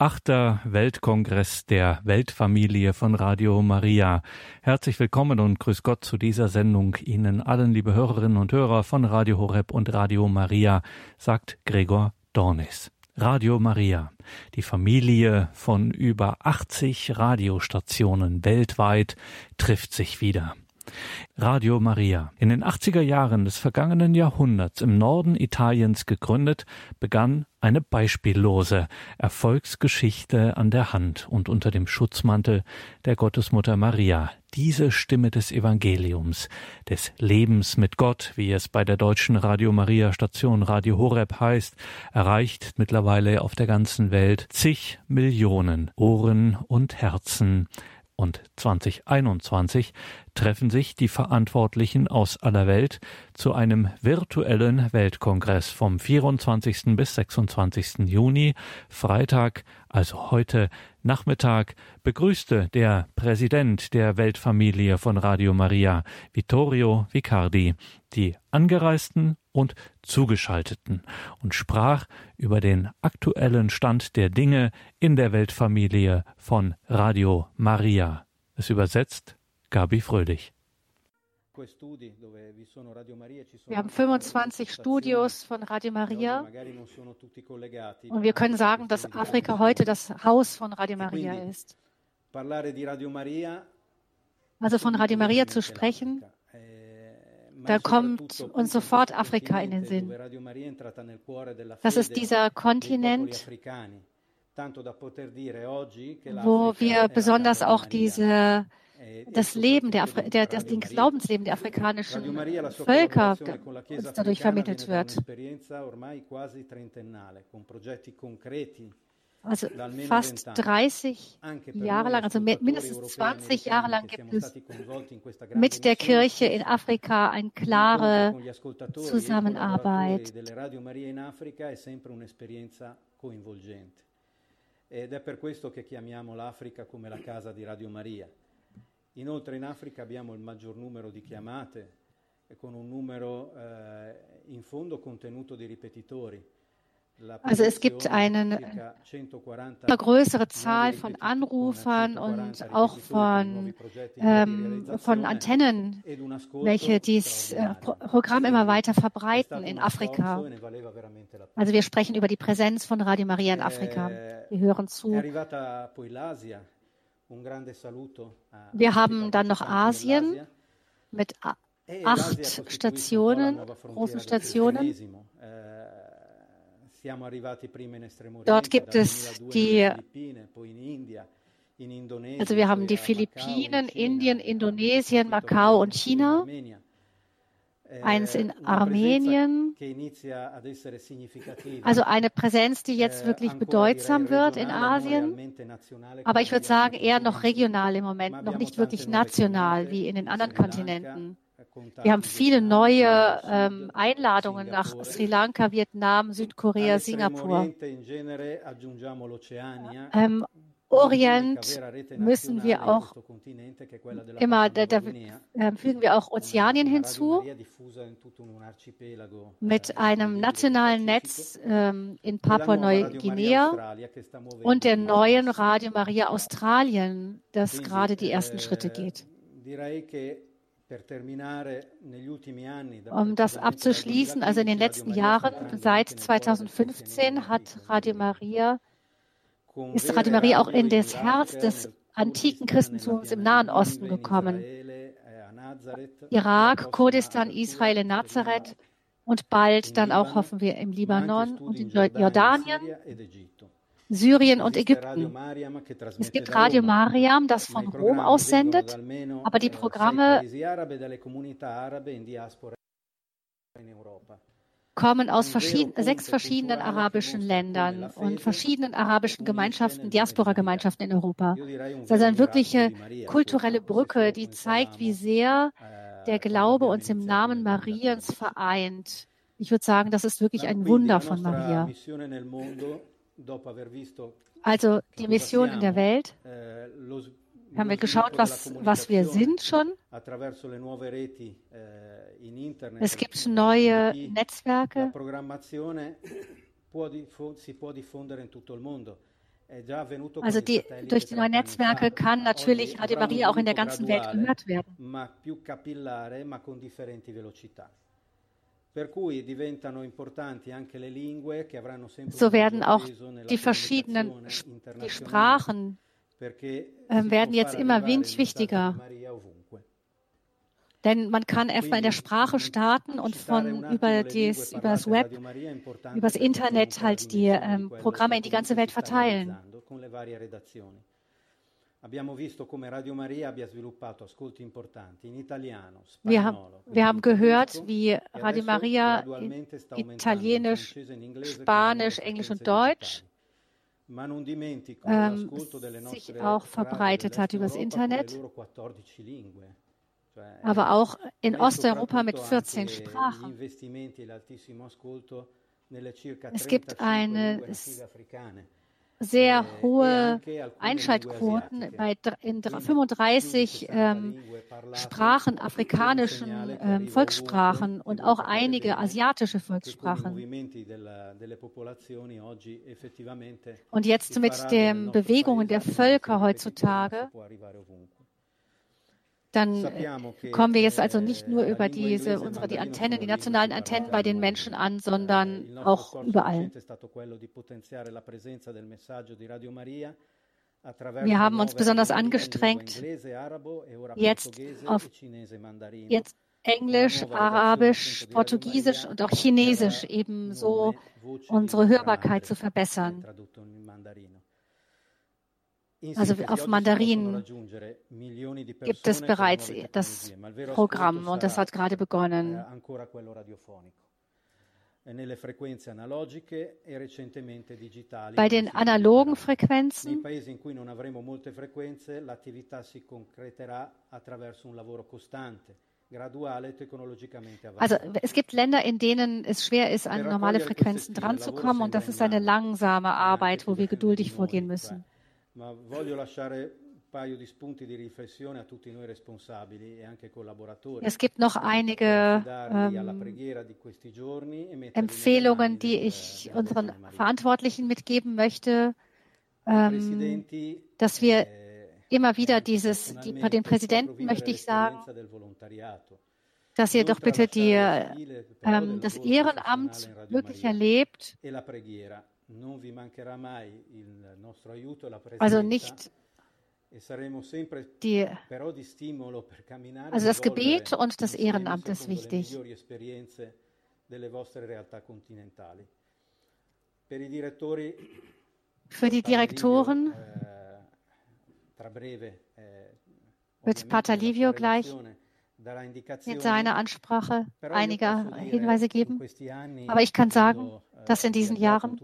Achter Weltkongress der Weltfamilie von Radio Maria. Herzlich willkommen und grüß Gott zu dieser Sendung Ihnen allen, liebe Hörerinnen und Hörer von Radio Horeb und Radio Maria, sagt Gregor Dornis. Radio Maria, die Familie von über 80 Radiostationen weltweit, trifft sich wieder. Radio Maria. In den 80er Jahren des vergangenen Jahrhunderts im Norden Italiens gegründet, begann eine beispiellose Erfolgsgeschichte an der Hand und unter dem Schutzmantel der Gottesmutter Maria. Diese Stimme des Evangeliums, des Lebens mit Gott, wie es bei der deutschen Radio Maria Station Radio Horeb heißt, erreicht mittlerweile auf der ganzen Welt zig Millionen Ohren und Herzen und 2021 treffen sich die Verantwortlichen aus aller Welt zu einem virtuellen Weltkongress vom 24. bis 26. Juni, Freitag, also heute Nachmittag, begrüßte der Präsident der Weltfamilie von Radio Maria, Vittorio Vicardi, die Angereisten und Zugeschalteten und sprach über den aktuellen Stand der Dinge in der Weltfamilie von Radio Maria. Es übersetzt Gabi Fröhlich. Wir haben 25 Studios von Radio Maria und wir können sagen, dass Afrika heute das Haus von Radio Maria ist. Also von Radio Maria zu sprechen, da kommt uns sofort Afrika in den Sinn. Das ist dieser Kontinent, wo wir besonders auch diese das Leben der, Afri der das, Glaubensleben der afrikanischen Völker uns dadurch vermittelt wird. Also fast 30 Jahre lang, also mindestens 20 Jahre lang gibt es mit der Kirche in Afrika eine klare Zusammenarbeit. Ed è per questo che chiamiamo l'Africa come la casa di Radio Maria. Inoltre in Africa abbiamo il maggior numero di chiamate e con un numero eh, in fondo contenuto di ripetitori. Also es gibt eine größere Zahl von Anrufern und auch von, ähm, von Antennen, welche dieses äh, Programm immer weiter verbreiten in Afrika. Also wir sprechen über die Präsenz von Radio Maria in Afrika. Wir hören zu. Wir haben dann noch Asien mit acht Stationen, großen Stationen. Dort gibt es die, also wir haben die Philippinen, Indien, Indonesien, Macau und China. Eins in Armenien. Also eine Präsenz, die jetzt wirklich bedeutsam wird in Asien. Aber ich würde sagen, eher noch regional im Moment, noch nicht wirklich national wie in den anderen Kontinenten. Wir haben viele neue ähm, Einladungen nach Sri Lanka, Vietnam, Südkorea, Singapur. Ähm, Orient müssen wir auch immer, da, da äh, fügen wir auch Ozeanien hinzu mit einem nationalen Netz ähm, in Papua-Neuguinea und der neuen Radio Maria Australien, das gerade die ersten Schritte geht. Um das abzuschließen, also in den letzten Jahren, seit 2015 hat Radio Maria, ist Radio Maria auch in das Herz des antiken Christentums im Nahen Osten gekommen. Irak, Kurdistan, Israel, Nazareth und bald dann auch, hoffen wir, im Libanon und in Jordanien Syrien und Ägypten. Es gibt Radio Mariam, das von Rom aussendet, aber die Programme kommen aus verschieden, sechs verschiedenen arabischen Ländern und verschiedenen arabischen Gemeinschaften, Diaspora-Gemeinschaften in Europa. Das ist also eine wirkliche kulturelle Brücke, die zeigt, wie sehr der Glaube uns im Namen Mariens vereint. Ich würde sagen, das ist wirklich ein Wunder von Maria. Also die Mission in der Welt, eh, haben wir geschaut, was, was wir sind schon. Eh, es gibt neue Netzwerke. Also die, durch die neuen Netzwerke kann natürlich Radio Maria auch in der ganzen Welt gehört werden. So werden auch die verschiedenen die Sprachen werden jetzt immer wichtiger. Denn man kann etwa in der Sprache starten und von über, dies, über das Web, über das Internet halt die ähm, Programme in die ganze Welt verteilen. Wir haben, wir haben gehört, wie e Radio Maria Italienisch, Spanisch, Englisch und Deutsch ähm, sich auch verbreitet hat über das Internet. aber auch in Osteuropa mit 14 Sprachen. Es gibt eine sehr hohe Einschaltquoten bei in 35 ähm, Sprachen, afrikanischen ähm, Volkssprachen und auch einige asiatische Volkssprachen. Und jetzt mit den Bewegungen der Völker heutzutage dann kommen wir jetzt also nicht nur über diese, unsere, die Antennen, die nationalen Antennen bei den Menschen an, sondern auch überall. Wir haben uns besonders angestrengt, jetzt auf jetzt Englisch, Arabisch, Portugiesisch und auch Chinesisch ebenso unsere Hörbarkeit zu verbessern. Also auf Mandarin gibt es bereits das Programm und das hat gerade begonnen. Eh, e Bei den analogen Frequenzen? Also es gibt Länder, in denen es schwer ist, an normale Frequenzen dranzukommen und das ist eine langsame Arbeit, wo wir geduldig vorgehen müssen ma voglio lasciare e es gibt noch einige ähm, e Empfehlungen, die ich unseren Verantwortlichen mitgeben möchte, ähm, dass wir eh, immer wieder dieses, die, bei den Präsidenten möchte ich sagen, dass ihr doch bitte die, ähm, das Ehrenamt wirklich erlebt. E also nicht e die, also das Gebet und das Ehrenamt ist wichtig. Für die Direktoren. wird Pater Livio gleich in seiner Ansprache einige Hinweise geben. Aber ich kann sagen, dass in diesen Jahren,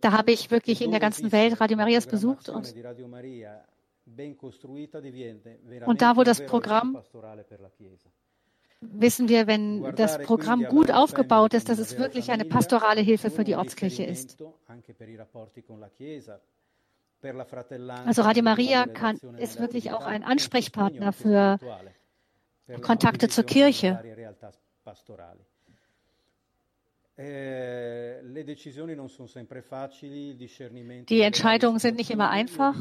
da habe ich wirklich in der ganzen Welt Radio Marias besucht und, und da, wo das Programm wissen wir, wenn das Programm gut aufgebaut ist, dass es wirklich eine pastorale Hilfe für die Ortskirche ist. Also Radio Maria kann, ist wirklich auch ein Ansprechpartner für Kontakte zur Kirche. Eh, Die Entscheidungen sind nicht immer einfach.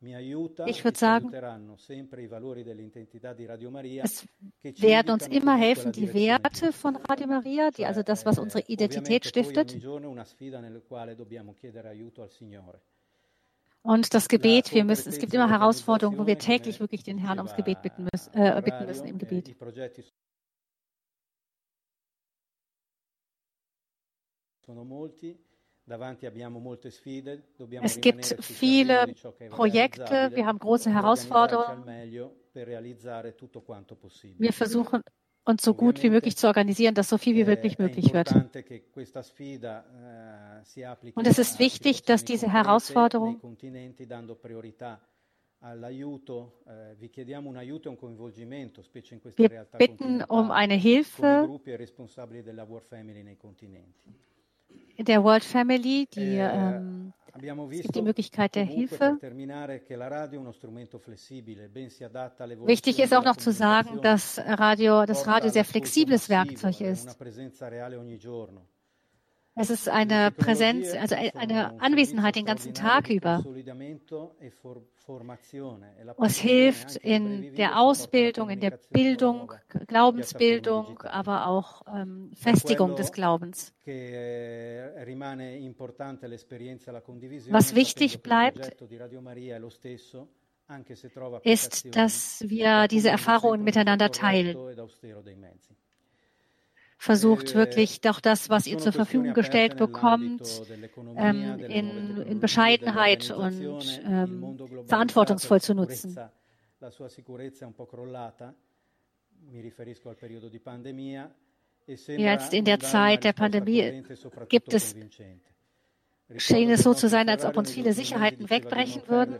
Ich würde e sagen, es werden uns immer helfen, die Werte von Radio Maria, die, also das, was unsere Identität stiftet. Und das Gebet, wir müssen, es gibt immer Herausforderungen, wo wir täglich wirklich den Herrn ums Gebet bitten müssen, äh, bitten müssen im Gebet. Es gibt viele Projekte, wir haben große Herausforderungen. Wir versuchen uns so gut wie möglich zu organisieren, dass so viel wie wirklich möglich wird. Und es ist wichtig, dass diese Herausforderung wir bitten um eine Hilfe der World Family, die eh, ähm, es gibt die Möglichkeit der Hilfe. Wichtig ist auch noch zu sagen, dass Radio, das Radio sehr flexibles Werkzeug ist. Es ist eine Präsenz, also eine Anwesenheit den ganzen Tag über. Es hilft in der Ausbildung, in der Bildung, Glaubensbildung, aber auch ähm, Festigung des Glaubens. Was wichtig bleibt, ist, dass wir diese Erfahrungen miteinander teilen. Versucht wirklich doch das, was ihr zur Verfügung gestellt bekommt, ähm, in, in, Bescheidenheit und ähm, verantwortungsvoll zu nutzen. Jetzt in der Zeit der Pandemie gibt es schien es so zu sein, als ob uns viele Sicherheiten wegbrechen würden.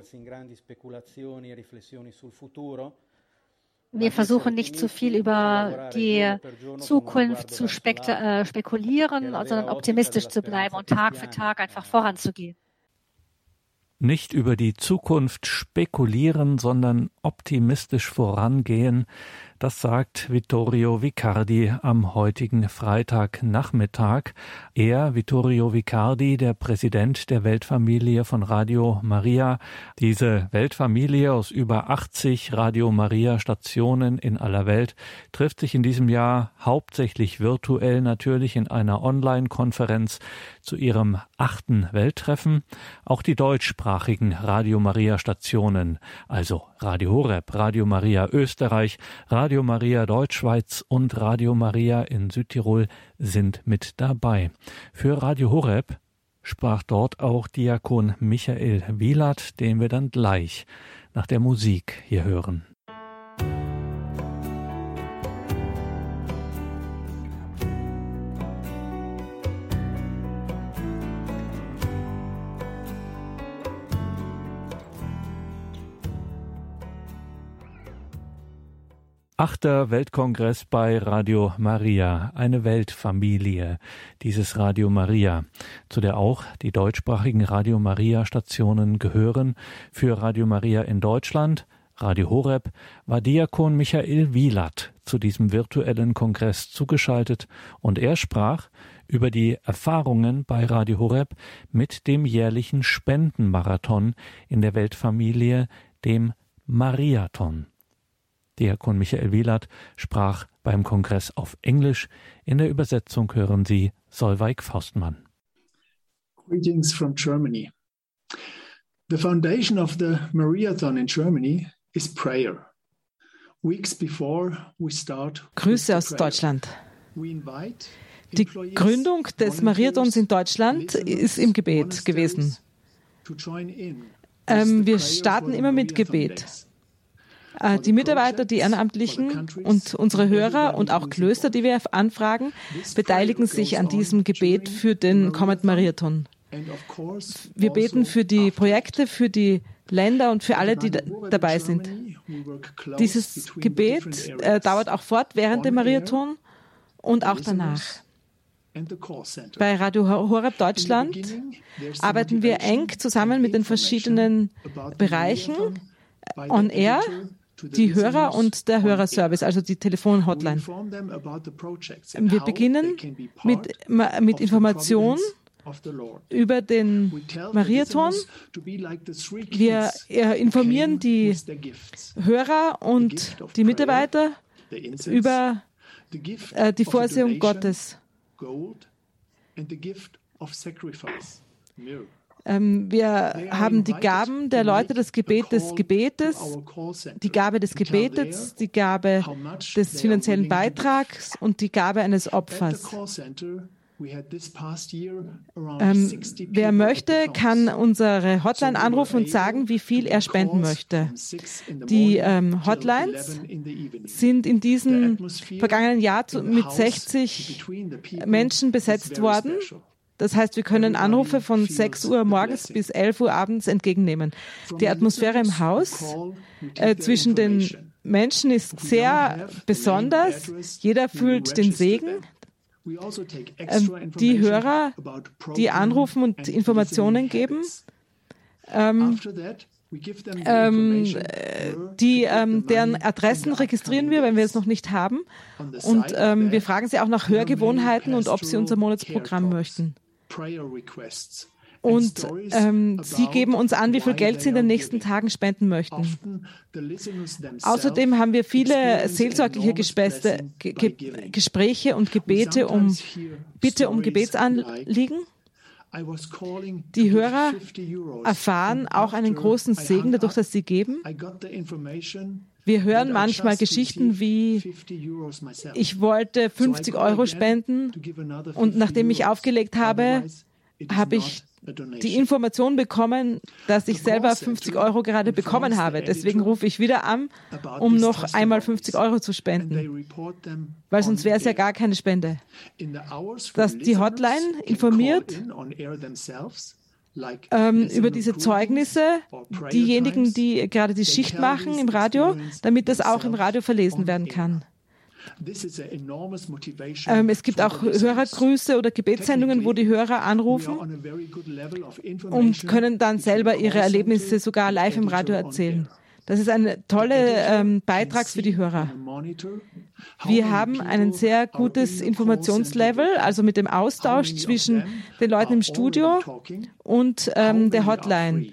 Wir versuchen nicht zu viel über die Zukunft zu äh, spekulieren, sondern optimistisch zu bleiben und Tag für Tag einfach voranzugehen. Nicht über die Zukunft spekulieren, sondern optimistisch vorangehen, das sagt Vittorio Vicardi am heutigen Freitagnachmittag. Er, Vittorio Vicardi, der Präsident der Weltfamilie von Radio Maria. Diese Weltfamilie aus über 80 Radio Maria Stationen in aller Welt trifft sich in diesem Jahr hauptsächlich virtuell natürlich in einer Online-Konferenz zu ihrem achten Welttreffen. Auch die deutschsprachigen Radio Maria Stationen, also Radio Horeb, Radio Maria Österreich, Radio Maria Deutschschweiz und Radio Maria in Südtirol sind mit dabei. Für Radio Horeb sprach dort auch Diakon Michael Wielert, den wir dann gleich nach der Musik hier hören. Achter Weltkongress bei Radio Maria, eine Weltfamilie, dieses Radio Maria, zu der auch die deutschsprachigen Radio Maria Stationen gehören. Für Radio Maria in Deutschland, Radio Horeb, war Diakon Michael Wielert zu diesem virtuellen Kongress zugeschaltet und er sprach über die Erfahrungen bei Radio Horeb mit dem jährlichen Spendenmarathon in der Weltfamilie, dem Mariathon. Diakon Michael Wielert sprach beim Kongress auf Englisch. In der Übersetzung hören Sie Solveig Faustmann. Greetings from Germany. The foundation of the Mariathon in Germany is prayer. Weeks before we start Grüße aus Deutschland. Die Gründung des Mariathons in Deutschland ist im Gebet gewesen. Ähm, wir starten immer mit Gebet. Äh, die Mitarbeiter, die Ehrenamtlichen und unsere Hörer und auch Klöster, die wir anfragen, beteiligen sich an diesem Gebet für den Comet Marathon. Wir beten für die Projekte, für die Länder und für alle, die dabei sind. Dieses Gebet äh, dauert auch fort während dem Marathon und auch danach. Bei Radio Horeb Deutschland arbeiten wir eng zusammen mit den verschiedenen Bereichen on Air, die Hörer und der Hörerservice, also die Telefonhotline. Wir beginnen mit, mit Informationen über den Mariathon. Wir informieren die Hörer und die Mitarbeiter über äh, die Vorsehung Gottes. Ähm, wir haben die Gaben der Leute, das Gebet des Gebetes, die Gabe des Gebetes, die Gabe des finanziellen Beitrags und die Gabe eines Opfers. Ähm, wer möchte, kann unsere Hotline anrufen und sagen, wie viel er spenden möchte. Die ähm, Hotlines sind in diesem vergangenen Jahr mit 60 Menschen besetzt worden. Das heißt, wir können Anrufe von 6 Uhr morgens bis 11 Uhr abends entgegennehmen. Die Atmosphäre im Haus äh, zwischen den Menschen ist sehr besonders. Jeder fühlt den Segen. Ähm, die Hörer, die anrufen und Informationen geben, ähm, ähm, die, ähm, deren Adressen registrieren wir, wenn wir es noch nicht haben. Und ähm, wir fragen sie auch nach Hörgewohnheiten und ob sie unser Monatsprogramm möchten. Und ähm, sie geben uns an, wie viel Geld sie in den nächsten Tagen spenden möchten. Außerdem haben wir viele seelsorgliche Gespräche, Gespräche und Gebete um Bitte um Gebetsanliegen. Die Hörer erfahren auch einen großen Segen dadurch, dass sie geben. Wir hören manchmal Geschichten wie, ich wollte 50 Euro spenden und nachdem ich aufgelegt habe, habe ich die Information bekommen, dass ich selber 50 Euro gerade bekommen habe. Deswegen rufe ich wieder an, um noch einmal 50 Euro zu spenden, weil sonst wäre es ja gar keine Spende. Dass die Hotline informiert ähm, über diese Zeugnisse, diejenigen, die gerade die Schicht machen im Radio, damit das auch im Radio verlesen werden kann. Ähm, es gibt auch Hörergrüße oder Gebetssendungen, wo die Hörer anrufen und können dann selber ihre Erlebnisse sogar live im Radio erzählen. Das ist ein toller ähm, Beitrag für die Hörer. Wir haben ein sehr gutes Informationslevel, also mit dem Austausch zwischen den Leuten im Studio und ähm, der Hotline.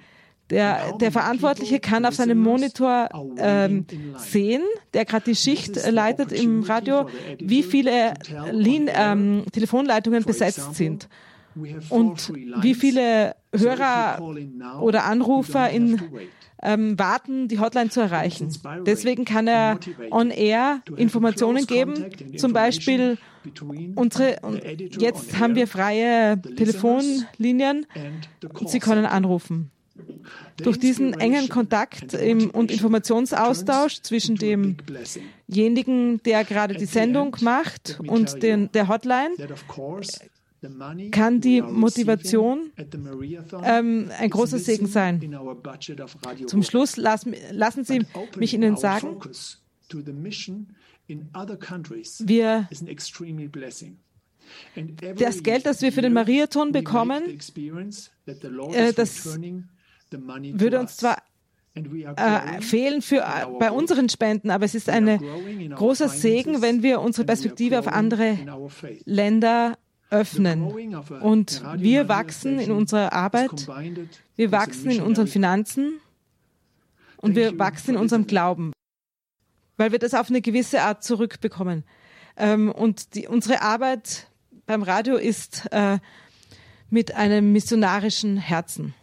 Der, der Verantwortliche kann auf seinem Monitor ähm, sehen, der gerade die Schicht leitet im Radio, wie viele Lin, ähm, Telefonleitungen besetzt sind. und wie viele Hörer oder Anrufer in ähm, warten, die Hotline zu erreichen. Deswegen kann er on-air Informationen geben, zum Beispiel unsere, jetzt haben wir freie Telefonlinien und Sie können anrufen. Durch diesen engen Kontakt im, und Informationsaustausch zwischen demjenigen, der gerade die Sendung macht, und den, der Hotline, kann die Motivation ähm, ein großer Segen sein. Zum Schluss lassen, lassen Sie mich Ihnen sagen, wir das Geld, das wir für den Mariathon bekommen, äh, das würde uns zwar äh, fehlen für, äh, bei unseren Spenden, aber es ist ein großer Segen, wenn wir unsere Perspektive auf andere Länder öffnen. Und wir wachsen in unserer Arbeit, wir wachsen in unseren Finanzen und wir wachsen in unserem Glauben, weil wir das auf eine gewisse Art zurückbekommen. Ähm, und die, unsere Arbeit beim Radio ist äh, mit einem missionarischen Herzen.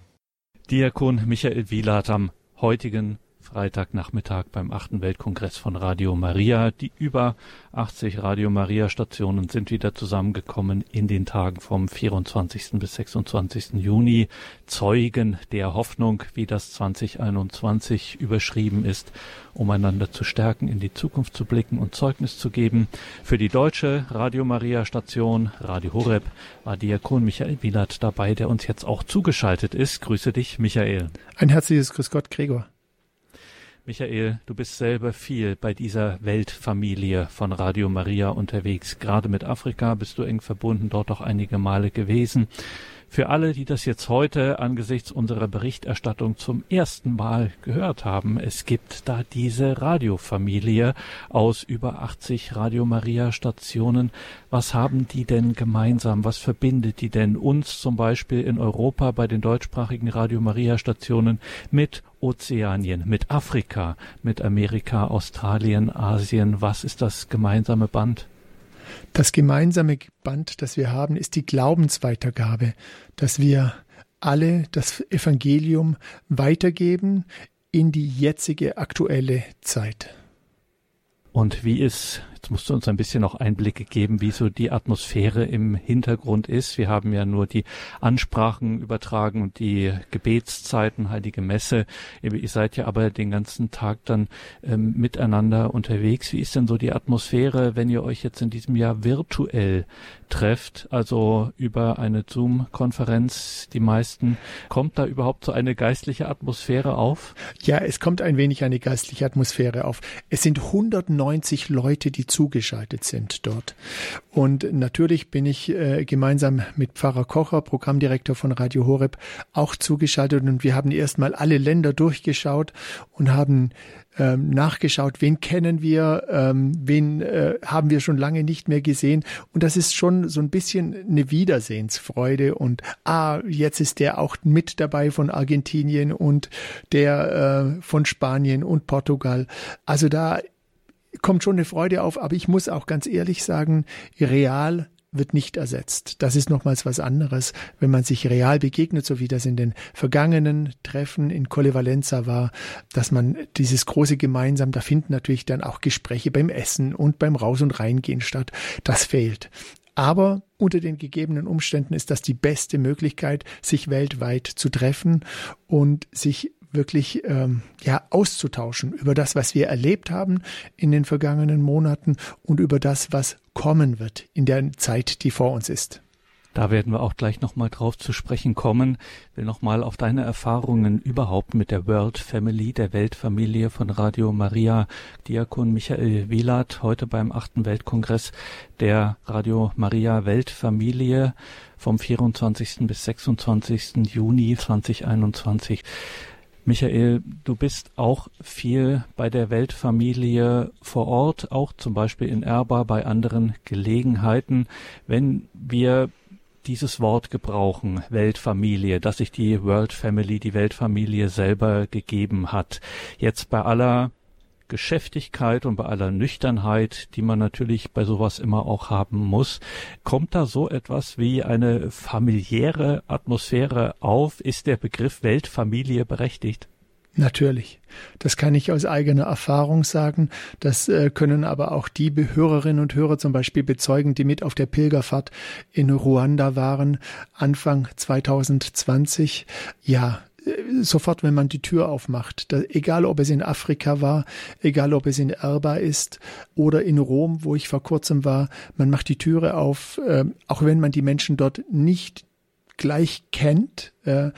Diakon Michael Wielert am heutigen Freitagnachmittag beim achten Weltkongress von Radio Maria. Die über 80 Radio Maria Stationen sind wieder zusammengekommen in den Tagen vom 24. bis 26. Juni. Zeugen der Hoffnung, wie das 2021 überschrieben ist, um einander zu stärken, in die Zukunft zu blicken und Zeugnis zu geben. Für die deutsche Radio Maria Station, Radio Horeb, war Diakon Michael Wielert dabei, der uns jetzt auch zugeschaltet ist. Grüße dich, Michael. Ein herzliches Grüß Gott, Gregor. Michael, du bist selber viel bei dieser Weltfamilie von Radio Maria unterwegs. Gerade mit Afrika bist du eng verbunden, dort auch einige Male gewesen. Für alle, die das jetzt heute angesichts unserer Berichterstattung zum ersten Mal gehört haben, es gibt da diese Radiofamilie aus über 80 Radio Maria Stationen. Was haben die denn gemeinsam? Was verbindet die denn uns zum Beispiel in Europa bei den deutschsprachigen Radio Maria Stationen mit Ozeanien, mit Afrika, mit Amerika, Australien, Asien? Was ist das gemeinsame Band? Das gemeinsame Band, das wir haben, ist die Glaubensweitergabe, dass wir alle das Evangelium weitergeben in die jetzige aktuelle Zeit. Und wie ist Jetzt musst du uns ein bisschen noch Einblicke geben, wie so die Atmosphäre im Hintergrund ist. Wir haben ja nur die Ansprachen übertragen und die Gebetszeiten, Heilige Messe. Ihr seid ja aber den ganzen Tag dann ähm, miteinander unterwegs. Wie ist denn so die Atmosphäre, wenn ihr euch jetzt in diesem Jahr virtuell trefft, also über eine Zoom-Konferenz, die meisten, kommt da überhaupt so eine geistliche Atmosphäre auf? Ja, es kommt ein wenig eine geistliche Atmosphäre auf. Es sind 190 Leute, die zugeschaltet sind dort. Und natürlich bin ich äh, gemeinsam mit Pfarrer Kocher, Programmdirektor von Radio Horeb, auch zugeschaltet und wir haben erstmal alle Länder durchgeschaut und haben ähm, nachgeschaut, wen kennen wir, ähm, wen äh, haben wir schon lange nicht mehr gesehen. Und das ist schon so ein bisschen eine Wiedersehensfreude. Und ah, jetzt ist der auch mit dabei von Argentinien und der äh, von Spanien und Portugal. Also da kommt schon eine Freude auf, aber ich muss auch ganz ehrlich sagen, real wird nicht ersetzt. Das ist nochmals was anderes, wenn man sich real begegnet, so wie das in den vergangenen Treffen in Colle Valenza war, dass man dieses große Gemeinsam, da finden natürlich dann auch Gespräche beim Essen und beim Raus- und Reingehen statt. Das fehlt. Aber unter den gegebenen Umständen ist das die beste Möglichkeit, sich weltweit zu treffen und sich wirklich ähm, ja auszutauschen über das, was wir erlebt haben in den vergangenen Monaten und über das, was kommen wird in der Zeit, die vor uns ist. Da werden wir auch gleich nochmal drauf zu sprechen kommen. Ich will nochmal auf deine Erfahrungen überhaupt mit der World Family, der Weltfamilie von Radio Maria. Diakon Michael Wielert, heute beim achten Weltkongress der Radio Maria Weltfamilie vom 24. bis 26. Juni 2021. Michael, du bist auch viel bei der Weltfamilie vor Ort, auch zum Beispiel in Erba bei anderen Gelegenheiten. Wenn wir dieses Wort gebrauchen, Weltfamilie, dass sich die World Family, die Weltfamilie selber gegeben hat. Jetzt bei aller Geschäftigkeit und bei aller Nüchternheit, die man natürlich bei sowas immer auch haben muss, kommt da so etwas wie eine familiäre Atmosphäre auf? Ist der Begriff Weltfamilie berechtigt? Natürlich. Das kann ich aus eigener Erfahrung sagen. Das äh, können aber auch die Hörerinnen und Hörer zum Beispiel bezeugen, die mit auf der Pilgerfahrt in Ruanda waren, Anfang 2020. Ja, sofort, wenn man die Tür aufmacht, da, egal ob es in Afrika war, egal ob es in Erba ist oder in Rom, wo ich vor kurzem war, man macht die Türe auf, äh, auch wenn man die Menschen dort nicht gleich kennt, äh,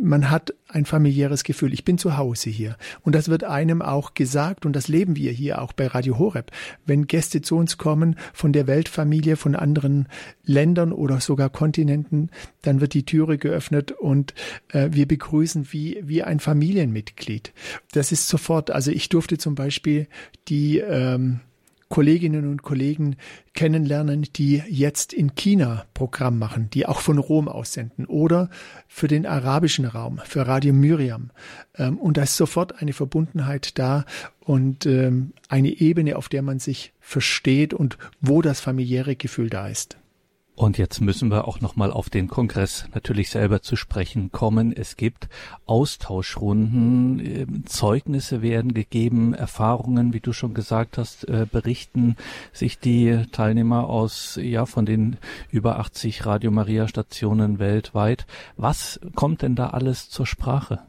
man hat ein familiäres Gefühl. Ich bin zu Hause hier. Und das wird einem auch gesagt und das leben wir hier auch bei Radio Horeb. Wenn Gäste zu uns kommen von der Weltfamilie, von anderen Ländern oder sogar Kontinenten, dann wird die Türe geöffnet und äh, wir begrüßen wie, wie ein Familienmitglied. Das ist sofort, also ich durfte zum Beispiel die, ähm, Kolleginnen und Kollegen kennenlernen, die jetzt in China Programm machen, die auch von Rom aussenden oder für den arabischen Raum, für Radio Miriam. Ähm, und da ist sofort eine Verbundenheit da und ähm, eine Ebene, auf der man sich versteht und wo das familiäre Gefühl da ist. Und jetzt müssen wir auch nochmal auf den Kongress natürlich selber zu sprechen kommen. Es gibt Austauschrunden, ähm, Zeugnisse werden gegeben, Erfahrungen, wie du schon gesagt hast, äh, berichten sich die Teilnehmer aus, ja, von den über 80 Radio Maria Stationen weltweit. Was kommt denn da alles zur Sprache?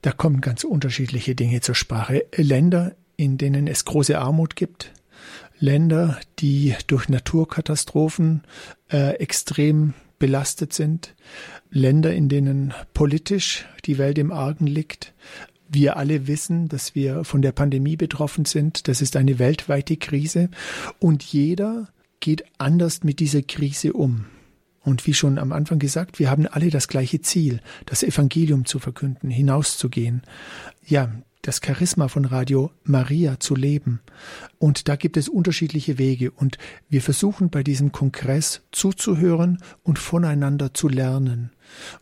Da kommen ganz unterschiedliche Dinge zur Sprache. Länder, in denen es große Armut gibt, Länder, die durch Naturkatastrophen äh, extrem belastet sind, Länder, in denen politisch die Welt im Argen liegt. Wir alle wissen, dass wir von der Pandemie betroffen sind. Das ist eine weltweite Krise und jeder geht anders mit dieser Krise um. Und wie schon am Anfang gesagt, wir haben alle das gleiche Ziel, das Evangelium zu verkünden, hinauszugehen. Ja, das Charisma von Radio Maria zu leben. Und da gibt es unterschiedliche Wege. Und wir versuchen bei diesem Kongress zuzuhören und voneinander zu lernen.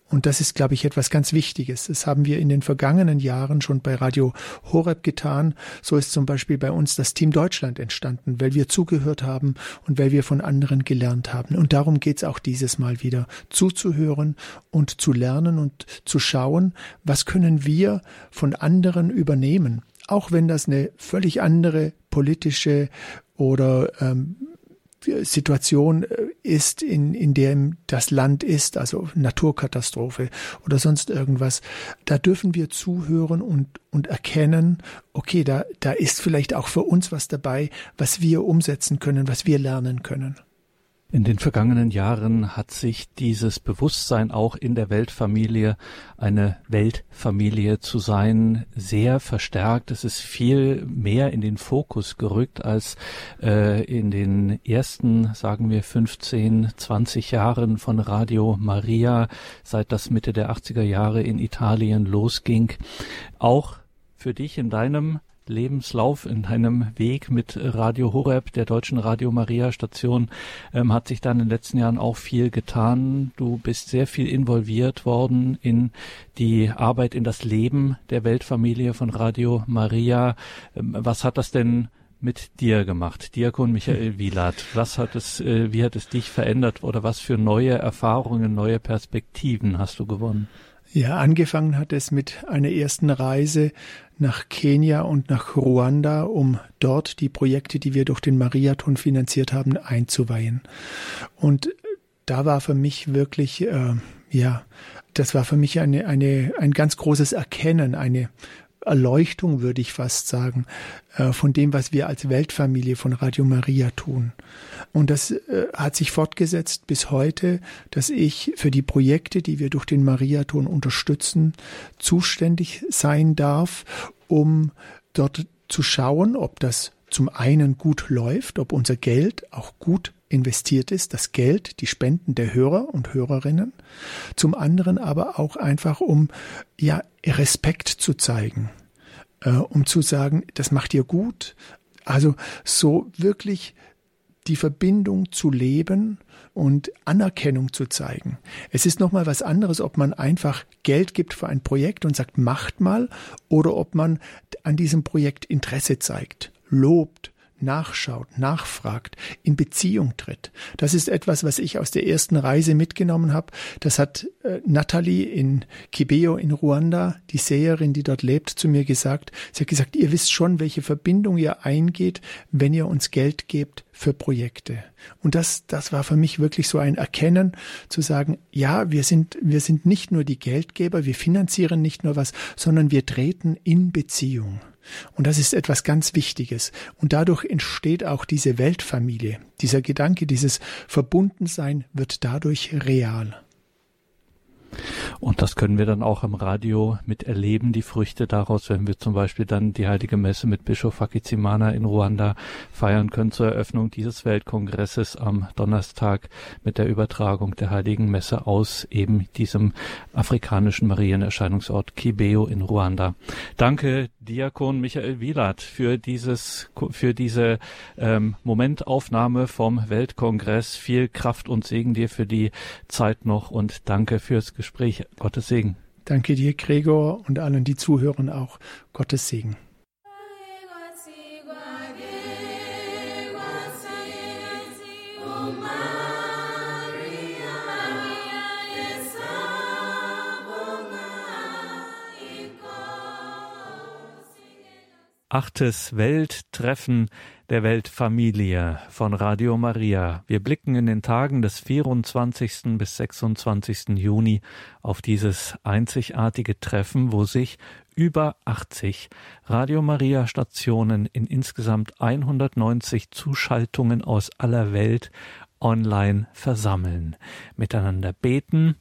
Und das ist, glaube ich, etwas ganz Wichtiges. Das haben wir in den vergangenen Jahren schon bei Radio Horeb getan. So ist zum Beispiel bei uns das Team Deutschland entstanden, weil wir zugehört haben und weil wir von anderen gelernt haben. Und darum geht es auch dieses Mal wieder, zuzuhören und zu lernen und zu schauen, was können wir von anderen übernehmen. Auch wenn das eine völlig andere politische oder ähm, Situation äh, ist, in, in dem das Land ist, also Naturkatastrophe oder sonst irgendwas, da dürfen wir zuhören und, und erkennen, okay, da, da ist vielleicht auch für uns was dabei, was wir umsetzen können, was wir lernen können. In den vergangenen Jahren hat sich dieses Bewusstsein auch in der Weltfamilie, eine Weltfamilie zu sein, sehr verstärkt. Es ist viel mehr in den Fokus gerückt als äh, in den ersten, sagen wir, 15, 20 Jahren von Radio Maria, seit das Mitte der 80er Jahre in Italien losging. Auch für dich in deinem Lebenslauf, in deinem Weg mit Radio Horeb, der deutschen Radio Maria Station, ähm, hat sich dann in den letzten Jahren auch viel getan. Du bist sehr viel involviert worden in die Arbeit, in das Leben der Weltfamilie von Radio Maria. Ähm, was hat das denn mit dir gemacht, Diakon Michael Wielat? Was hat es, äh, wie hat es dich verändert oder was für neue Erfahrungen, neue Perspektiven hast du gewonnen? Ja, angefangen hat es mit einer ersten Reise nach Kenia und nach Ruanda, um dort die Projekte, die wir durch den Mariathon finanziert haben, einzuweihen. Und da war für mich wirklich, äh, ja, das war für mich eine, eine, ein ganz großes Erkennen, eine Erleuchtung, würde ich fast sagen, äh, von dem, was wir als Weltfamilie von Radio Maria tun. Und das äh, hat sich fortgesetzt bis heute, dass ich für die Projekte, die wir durch den Mariathon unterstützen, zuständig sein darf, um dort zu schauen, ob das zum einen gut läuft, ob unser Geld auch gut investiert ist, das Geld, die Spenden der Hörer und Hörerinnen, zum anderen aber auch einfach um ja Respekt zu zeigen, äh, um zu sagen, das macht ihr gut, also so wirklich die Verbindung zu leben und Anerkennung zu zeigen. Es ist nochmal was anderes, ob man einfach Geld gibt für ein Projekt und sagt, macht mal, oder ob man an diesem Projekt Interesse zeigt, lobt, nachschaut, nachfragt, in Beziehung tritt. Das ist etwas, was ich aus der ersten Reise mitgenommen habe. Das hat äh, Natalie in Kibeo in Ruanda, die Seherin, die dort lebt, zu mir gesagt. Sie hat gesagt, ihr wisst schon, welche Verbindung ihr eingeht, wenn ihr uns Geld gebt für Projekte. Und das, das war für mich wirklich so ein Erkennen, zu sagen, ja, wir sind, wir sind nicht nur die Geldgeber, wir finanzieren nicht nur was, sondern wir treten in Beziehung. Und das ist etwas ganz Wichtiges. Und dadurch entsteht auch diese Weltfamilie. Dieser Gedanke, dieses Verbundensein wird dadurch real. Und das können wir dann auch im Radio miterleben, die Früchte daraus, wenn wir zum Beispiel dann die Heilige Messe mit Bischof Hakizimana in Ruanda feiern können zur Eröffnung dieses Weltkongresses am Donnerstag mit der Übertragung der Heiligen Messe aus eben diesem afrikanischen Marienerscheinungsort Kibeo in Ruanda. Danke, Diakon Michael Wielat, für dieses, für diese ähm, Momentaufnahme vom Weltkongress. Viel Kraft und Segen dir für die Zeit noch und danke fürs Gespräch. Gottes Segen. Danke dir, Gregor, und allen, die zuhören, auch Gottes Segen. Achtes Welttreffen der Weltfamilie von Radio Maria. Wir blicken in den Tagen des 24. bis 26. Juni auf dieses einzigartige Treffen, wo sich über 80 Radio Maria Stationen in insgesamt 190 Zuschaltungen aus aller Welt online versammeln, miteinander beten,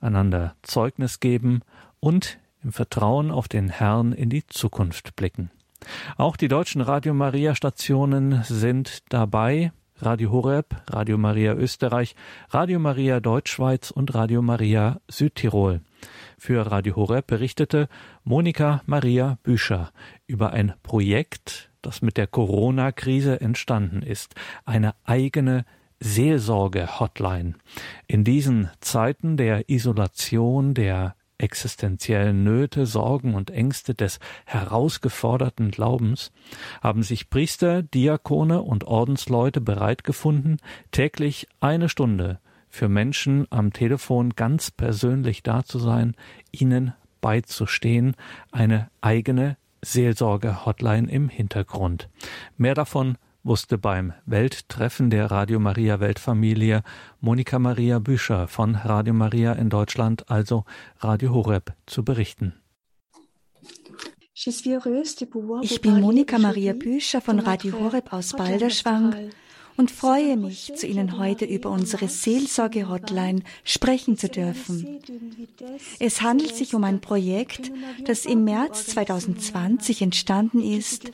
einander Zeugnis geben und im Vertrauen auf den Herrn in die Zukunft blicken. Auch die deutschen Radio Maria Stationen sind dabei. Radio Horeb, Radio Maria Österreich, Radio Maria Deutschschweiz und Radio Maria Südtirol. Für Radio Horeb berichtete Monika Maria Büscher über ein Projekt, das mit der Corona-Krise entstanden ist. Eine eigene Seelsorge-Hotline. In diesen Zeiten der Isolation, der existenziellen Nöte, Sorgen und Ängste des herausgeforderten Glaubens haben sich Priester, Diakone und Ordensleute bereit gefunden, täglich eine Stunde für Menschen am Telefon ganz persönlich da zu sein, ihnen beizustehen, eine eigene Seelsorge-Hotline im Hintergrund. Mehr davon wusste beim Welttreffen der Radio Maria Weltfamilie Monika Maria Büscher von Radio Maria in Deutschland, also Radio Horeb, zu berichten. Ich bin Monika Maria Büscher von Radio Horeb aus Balderschwang und freue mich, zu Ihnen heute über unsere Seelsorge-Hotline sprechen zu dürfen. Es handelt sich um ein Projekt, das im März 2020 entstanden ist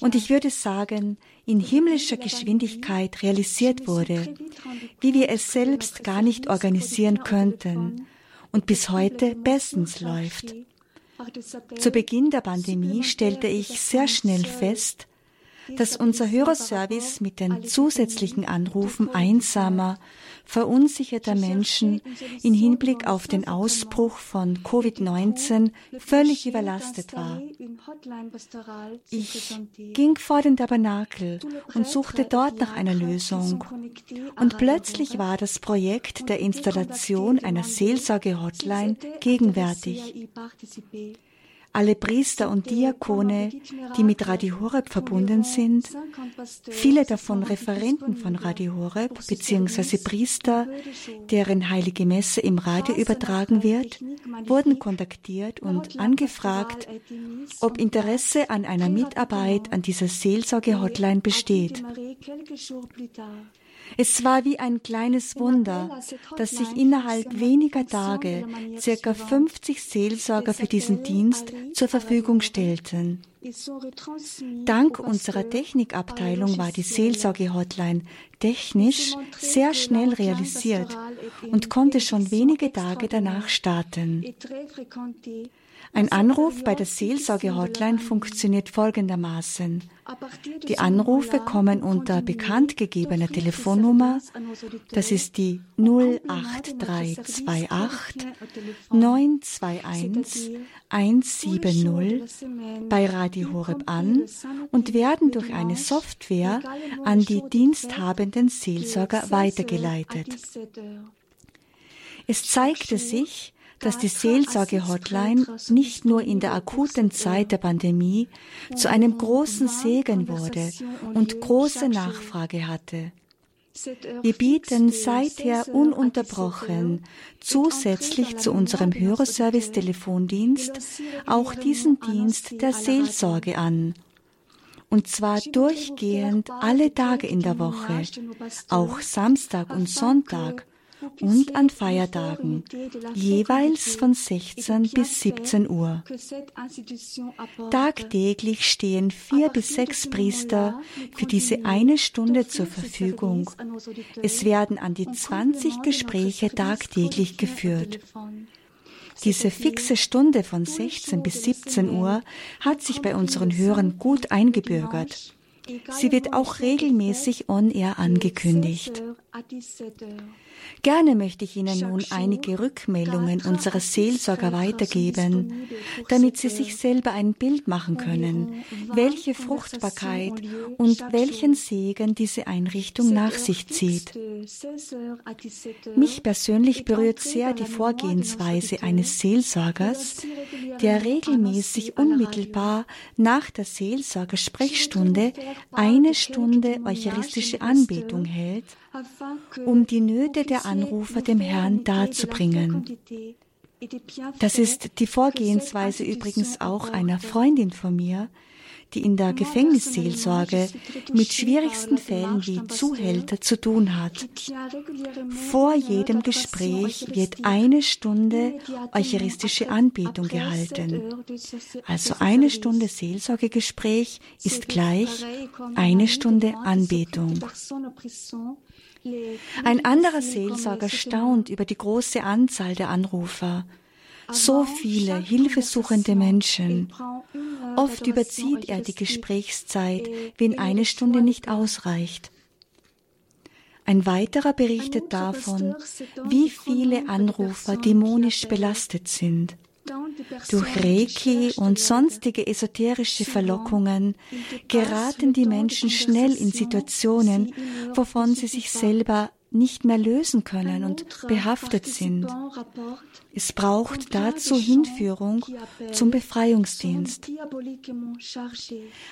und ich würde sagen, in himmlischer Geschwindigkeit realisiert wurde, wie wir es selbst gar nicht organisieren könnten und bis heute bestens läuft. Zu Beginn der Pandemie stellte ich sehr schnell fest, dass unser Hörerservice mit den zusätzlichen Anrufen einsamer, verunsicherter Menschen in Hinblick auf den Ausbruch von Covid-19 völlig überlastet war. Ich ging vor den Tabernakel und suchte dort nach einer Lösung. Und plötzlich war das Projekt der Installation einer Seelsorge-Hotline gegenwärtig alle Priester und Diakone, die mit Radio Horeb verbunden sind, viele davon Referenten von Radio Horeb bzw. Priester, deren heilige Messe im Radio übertragen wird, wurden kontaktiert und angefragt, ob Interesse an einer Mitarbeit an dieser Seelsorge-Hotline besteht. Es war wie ein kleines Wunder, dass sich innerhalb weniger Tage circa 50 Seelsorger für diesen Dienst zur Verfügung stellten. Dank unserer Technikabteilung war die Seelsorge-Hotline technisch sehr schnell realisiert und konnte schon wenige Tage danach starten. Ein Anruf bei der Seelsorge-Hotline funktioniert folgendermaßen. Die Anrufe kommen unter bekannt gegebener Telefonnummer, das ist die 08328 921 170 bei Radio Horeb an und werden durch eine Software an die diensthabenden Seelsorger weitergeleitet. Es zeigte sich, dass die Seelsorge-Hotline nicht nur in der akuten Zeit der Pandemie zu einem großen Segen wurde und große Nachfrage hatte. Wir bieten seither ununterbrochen zusätzlich zu unserem Hörerservice-Telefondienst auch diesen Dienst der Seelsorge an. Und zwar durchgehend alle Tage in der Woche, auch Samstag und Sonntag und an Feiertagen, jeweils von 16 bis 17 Uhr. Tagtäglich stehen vier bis sechs Priester für diese eine Stunde zur Verfügung. Es werden an die 20 Gespräche tagtäglich geführt. Diese fixe Stunde von 16 bis 17 Uhr hat sich bei unseren Hörern gut eingebürgert. Sie wird auch regelmäßig on-air angekündigt. Gerne möchte ich Ihnen nun einige Rückmeldungen unserer Seelsorger weitergeben, damit Sie sich selber ein Bild machen können, welche Fruchtbarkeit und welchen Segen diese Einrichtung nach sich zieht. Mich persönlich berührt sehr die Vorgehensweise eines Seelsorgers, der regelmäßig unmittelbar nach der Seelsorgersprechstunde eine Stunde eucharistische Anbetung hält um die Nöte der Anrufer dem Herrn darzubringen. Das ist die Vorgehensweise übrigens auch einer Freundin von mir, die in der Gefängnisseelsorge mit schwierigsten Fällen wie Zuhälter zu tun hat. Vor jedem Gespräch wird eine Stunde eucharistische Anbetung gehalten. Also eine Stunde Seelsorgegespräch ist gleich eine Stunde Anbetung. Ein anderer Seelsorger staunt über die große Anzahl der Anrufer. So viele hilfesuchende Menschen. Oft überzieht er die Gesprächszeit, wenn eine Stunde nicht ausreicht. Ein weiterer berichtet davon, wie viele Anrufer dämonisch belastet sind. Durch Reiki und sonstige esoterische Verlockungen geraten die Menschen schnell in Situationen, wovon sie sich selber nicht mehr lösen können und behaftet sind. Es braucht dazu Hinführung zum Befreiungsdienst.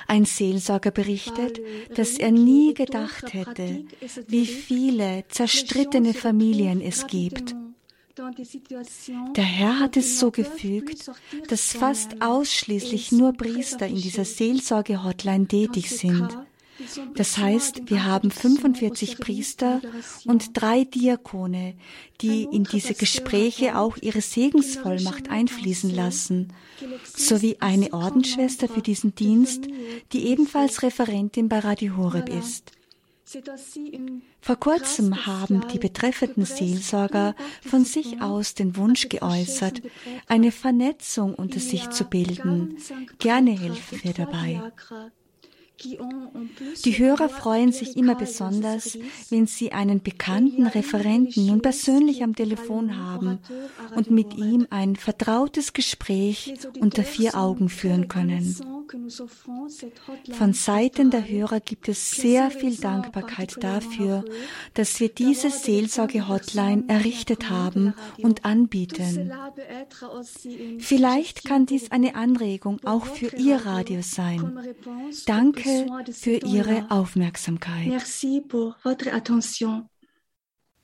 Ein Seelsorger berichtet, dass er nie gedacht hätte, wie viele zerstrittene Familien es gibt der Herr hat es so gefügt, dass fast ausschließlich nur Priester in dieser Seelsorge-Hotline tätig sind. Das heißt, wir haben 45 Priester und drei Diakone, die in diese Gespräche auch ihre Segensvollmacht einfließen lassen, sowie eine Ordensschwester für diesen Dienst, die ebenfalls Referentin bei Radio Horeb ist. Vor kurzem haben die betreffenden Seelsorger von sich aus den Wunsch geäußert, eine Vernetzung unter sich zu bilden. Gerne helfen wir dabei. Die Hörer freuen sich immer besonders, wenn sie einen bekannten Referenten nun persönlich am Telefon haben und mit ihm ein vertrautes Gespräch unter vier Augen führen können. Von Seiten der Hörer gibt es sehr viel Dankbarkeit dafür, dass wir diese Seelsorge-Hotline errichtet haben und anbieten. Vielleicht kann dies eine Anregung auch für Ihr Radio sein. Danke für Ihre Aufmerksamkeit.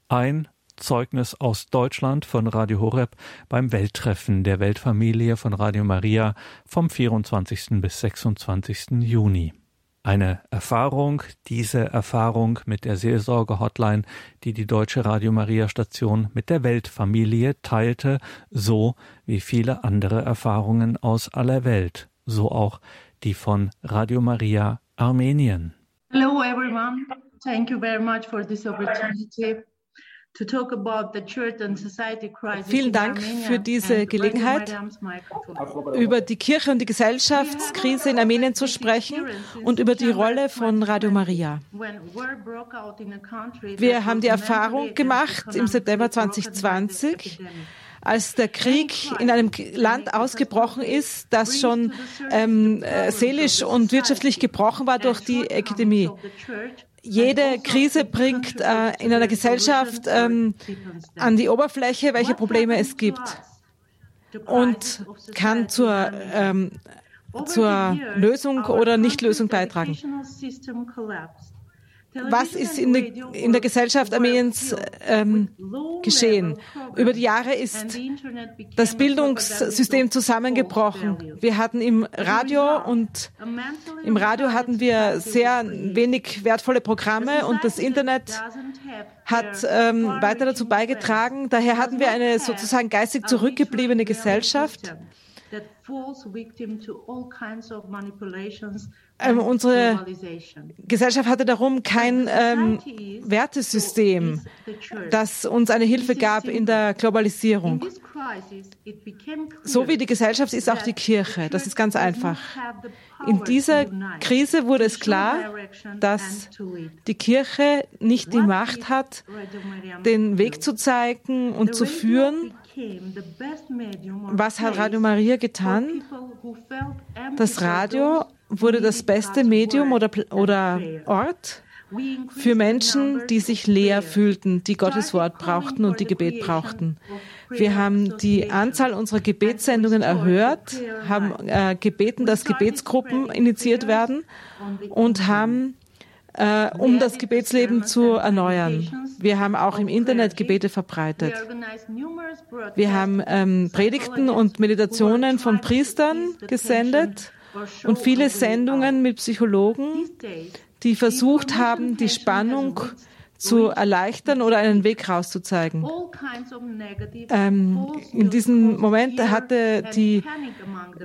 Ein Zeugnis aus Deutschland von Radio Horeb beim Welttreffen der Weltfamilie von Radio Maria vom 24. bis 26. Juni. Eine Erfahrung, diese Erfahrung mit der Seelsorge-Hotline, die die Deutsche Radio Maria Station mit der Weltfamilie teilte, so wie viele andere Erfahrungen aus aller Welt, so auch die von Radio Maria Armenien. Hello everyone. Thank you very much for this opportunity. Vielen Dank für diese Gelegenheit, über die Kirche und die Gesellschaftskrise in Armenien zu sprechen und über die Rolle von Radio Maria. Wir haben die Erfahrung gemacht im September 2020, als der Krieg in einem Land ausgebrochen ist, das schon ähm, äh, seelisch und wirtschaftlich gebrochen war durch die Epidemie. Jede Krise bringt äh, in einer Gesellschaft ähm, an die Oberfläche, welche Probleme es gibt und kann zur, ähm, zur Lösung oder Nichtlösung beitragen was ist in der, in der Gesellschaft Armeniens ähm, geschehen. Über die Jahre ist das Bildungssystem zusammengebrochen. Wir hatten im Radio und im Radio hatten wir sehr wenig wertvolle Programme und das Internet hat ähm, weiter dazu beigetragen. Daher hatten wir eine sozusagen geistig zurückgebliebene Gesellschaft ähm, unsere Gesellschaft hatte darum kein ähm, Wertesystem, das uns eine Hilfe gab in der Globalisierung. So wie die Gesellschaft ist auch die Kirche. Das ist ganz einfach. In dieser Krise wurde es klar, dass die Kirche nicht die Macht hat, den Weg zu zeigen und zu führen. Was hat Radio Maria getan? Das Radio wurde das beste Medium oder, oder Ort für Menschen, die sich leer fühlten, die Gottes Wort brauchten und die Gebet brauchten. Wir haben die Anzahl unserer Gebetssendungen erhöht, haben äh, gebeten, dass Gebetsgruppen initiiert werden und haben äh, um das Gebetsleben zu erneuern. Wir haben auch im Internet Gebete verbreitet. Wir haben ähm, Predigten und Meditationen von Priestern gesendet und viele Sendungen mit Psychologen, die versucht haben, die Spannung zu erleichtern oder einen Weg rauszuzeigen. Ähm, in diesem Moment hatte die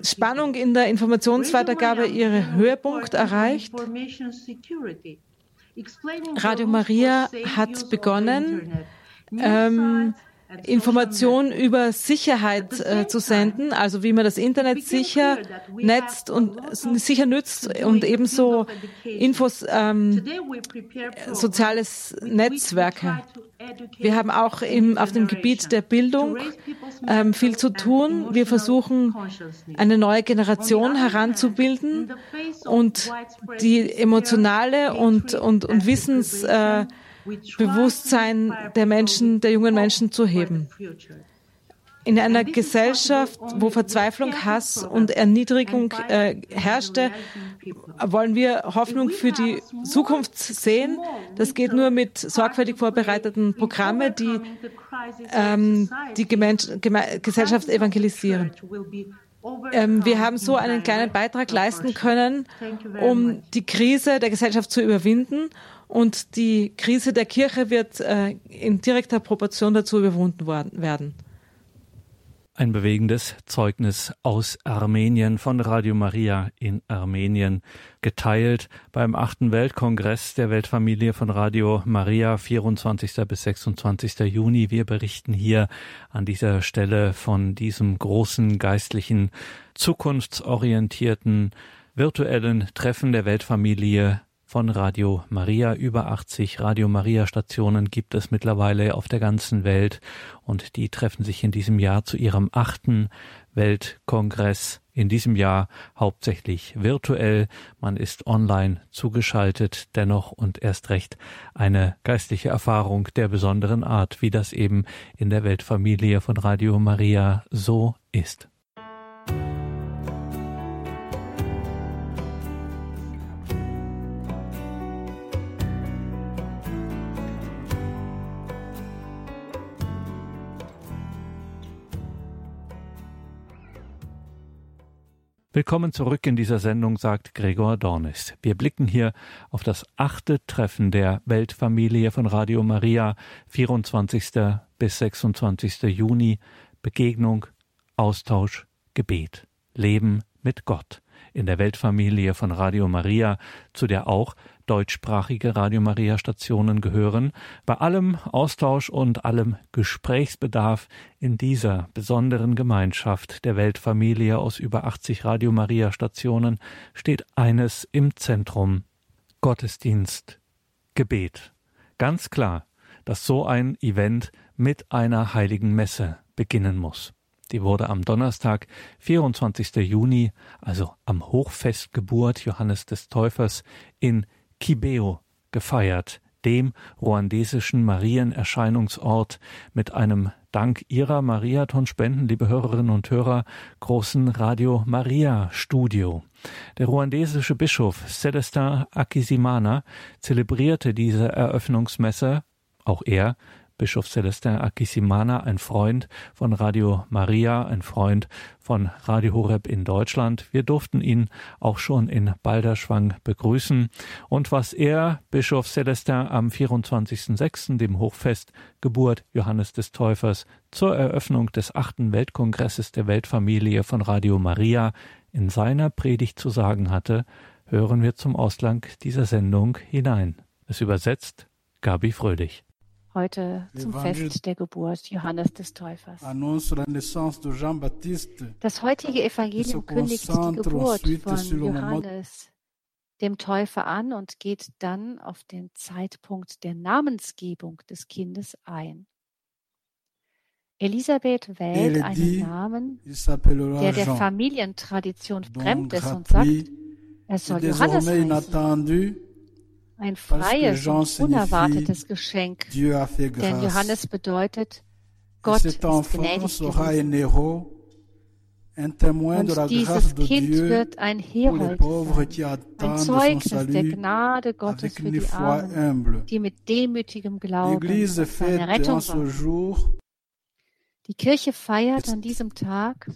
Spannung in der Informationsweitergabe ihren Höhepunkt erreicht. Radio Maria hat begonnen, ähm, Informationen über Sicherheit äh, zu senden, also wie man das Internet sicher netzt und sicher nützt und ebenso Infos, ähm, soziales Netzwerke. Wir haben auch im, auf dem Gebiet der Bildung ähm, viel zu tun. Wir versuchen, eine neue Generation heranzubilden und die emotionale und, und, und Wissens äh, Bewusstsein der Menschen, der jungen Menschen zu heben. In einer Gesellschaft, wo Verzweiflung, Hass und Erniedrigung äh, herrschte, wollen wir Hoffnung für die Zukunft sehen. Das geht nur mit sorgfältig vorbereiteten Programmen, die ähm, die Gemen Geme Gesellschaft evangelisieren. ähm, wir haben so einen kleinen Beitrag leisten können, um die Krise der Gesellschaft zu überwinden. Und die Krise der Kirche wird äh, in direkter Proportion dazu überwunden werden. Ein bewegendes Zeugnis aus Armenien von Radio Maria in Armenien, geteilt beim achten Weltkongress der Weltfamilie von Radio Maria 24. bis 26. Juni. Wir berichten hier an dieser Stelle von diesem großen geistlichen, zukunftsorientierten, virtuellen Treffen der Weltfamilie von Radio Maria. Über 80 Radio Maria Stationen gibt es mittlerweile auf der ganzen Welt und die treffen sich in diesem Jahr zu ihrem achten Weltkongress. In diesem Jahr hauptsächlich virtuell. Man ist online zugeschaltet, dennoch und erst recht eine geistliche Erfahrung der besonderen Art, wie das eben in der Weltfamilie von Radio Maria so ist. Willkommen zurück in dieser Sendung, sagt Gregor Dornis. Wir blicken hier auf das achte Treffen der Weltfamilie von Radio Maria, 24. bis 26. Juni. Begegnung, Austausch, Gebet, Leben mit Gott in der Weltfamilie von Radio Maria, zu der auch deutschsprachige Radio Maria Stationen gehören, bei allem Austausch und allem Gesprächsbedarf in dieser besonderen Gemeinschaft der Weltfamilie aus über 80 Radio Maria Stationen steht eines im Zentrum Gottesdienst, Gebet. Ganz klar, dass so ein Event mit einer heiligen Messe beginnen muss. Die wurde am Donnerstag, 24. Juni, also am Hochfestgeburt Johannes des Täufers in Kibeo gefeiert, dem ruandesischen Marienerscheinungsort mit einem dank Ihrer Mariathon-Spenden, liebe Hörerinnen und Hörer, großen Radio Maria Studio. Der ruandesische Bischof Celestin Akisimana zelebrierte diese Eröffnungsmesse, auch er Bischof Celestin Akisimana, ein Freund von Radio Maria, ein Freund von Radio Horeb in Deutschland. Wir durften ihn auch schon in Balderschwang begrüßen. Und was er, Bischof Celestin, am 24.06., dem Hochfest Geburt Johannes des Täufers, zur Eröffnung des achten Weltkongresses der Weltfamilie von Radio Maria in seiner Predigt zu sagen hatte, hören wir zum Ausgang dieser Sendung hinein. Es übersetzt Gabi Fröhlich heute zum Fest der Geburt Johannes des Täufers. Das heutige Evangelium kündigt die Geburt von Johannes dem Täufer an und geht dann auf den Zeitpunkt der Namensgebung des Kindes ein. Elisabeth wählt einen Namen, der der Familientradition fremd ist und sagt, er soll Johannes heißen ein freies und unerwartetes Geschenk, denn Johannes bedeutet, Gott ist gnädig gewesen. Und dieses Kind wird ein Herold sein, ein Zeugnis der Gnade Gottes für die Armen, die mit demütigem Glauben seine Rettung waren. Die Kirche feiert an diesem Tag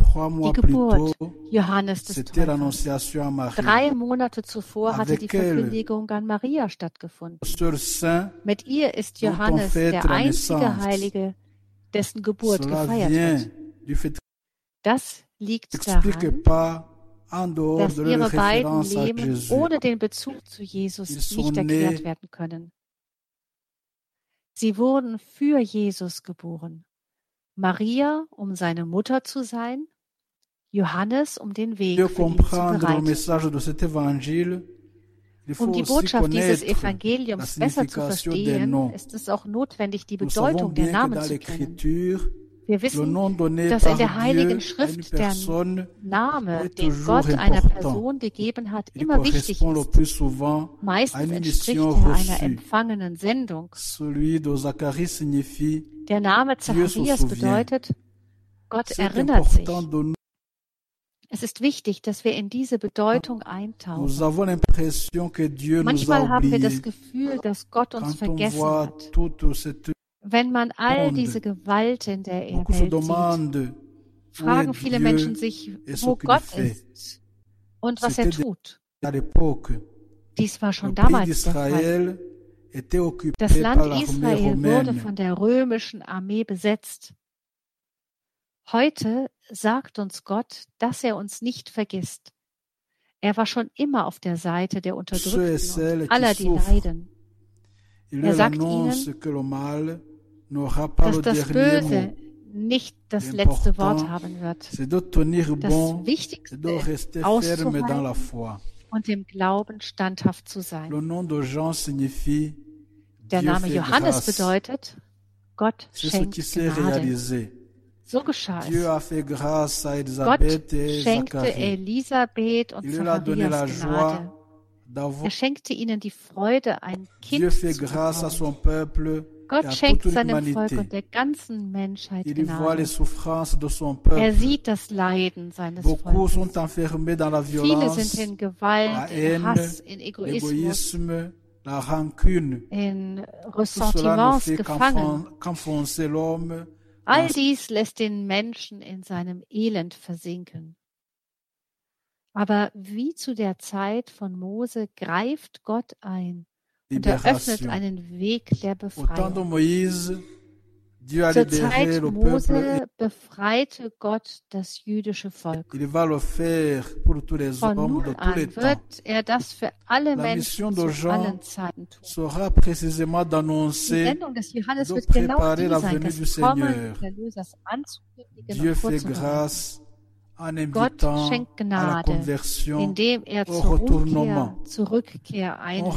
die Geburt Johannes des Täufers. Drei Monate zuvor hatte die Verkündigung an Maria stattgefunden. Mit ihr ist Johannes der einzige Heilige, dessen Geburt gefeiert wird. Das liegt daran, dass ihre beiden Leben ohne den Bezug zu Jesus nicht erklärt werden können. Sie wurden für Jesus geboren. Maria, um seine Mutter zu sein, Johannes, um den Weg bereiten. Um die Botschaft dieses Evangeliums besser zu verstehen, ist es auch notwendig, die Bedeutung der Namen zu kennen. Wir wissen, dass in der Heiligen Schrift der Name, den Gott einer Person gegeben hat, immer wichtig ist. Meistens entspricht er einer empfangenen Sendung. Der Name Zacharias bedeutet, Gott erinnert sich. Es ist wichtig, dass wir in diese Bedeutung eintauchen. Manchmal haben wir das Gefühl, dass Gott uns vergessen hat. Wenn man all diese Gewalt in der Welt sieht, fragen viele Menschen sich, wo Gott ist und was er tut. Dies war schon damals der Fall. Das Land Israel wurde von der römischen Armee besetzt. Heute sagt uns Gott, dass er uns nicht vergisst. Er war schon immer auf der Seite der Unterdrückten und aller, die leiden. Er sagt ihnen, dass das Böse nicht das letzte Wort haben wird. Das Wichtigste ist auszuhalten und dem Glauben standhaft zu sein. Der Name Johannes bedeutet, Gott schenkt Gnade. So geschah es. Gott schenkte Elisabeth und Zacharias Gnade. Er schenkte ihnen die Freude, ein Kind zu bekommen. Gott schenkt seinem Volk und der ganzen Menschheit Gnade. Er sieht das Leiden seines Volkes. Viele sind in Gewalt, in Hass, in Egoismus, in Ressentiments gefangen. All dies lässt den Menschen in seinem Elend versinken. Aber wie zu der Zeit von Mose greift Gott ein und eröffnet einen Weg der Befreiung. Zur Zeit Mose befreite Gott das jüdische Volk. Von nun an wird er das für alle Menschen zu allen Zeiten tun. Die Sendung des Johannes wird genau die sein, das Kommen des Erlösers anzukündigen und. Gott schenkt Gnade, indem er zur Umkehr, Zurückkehr einlädt.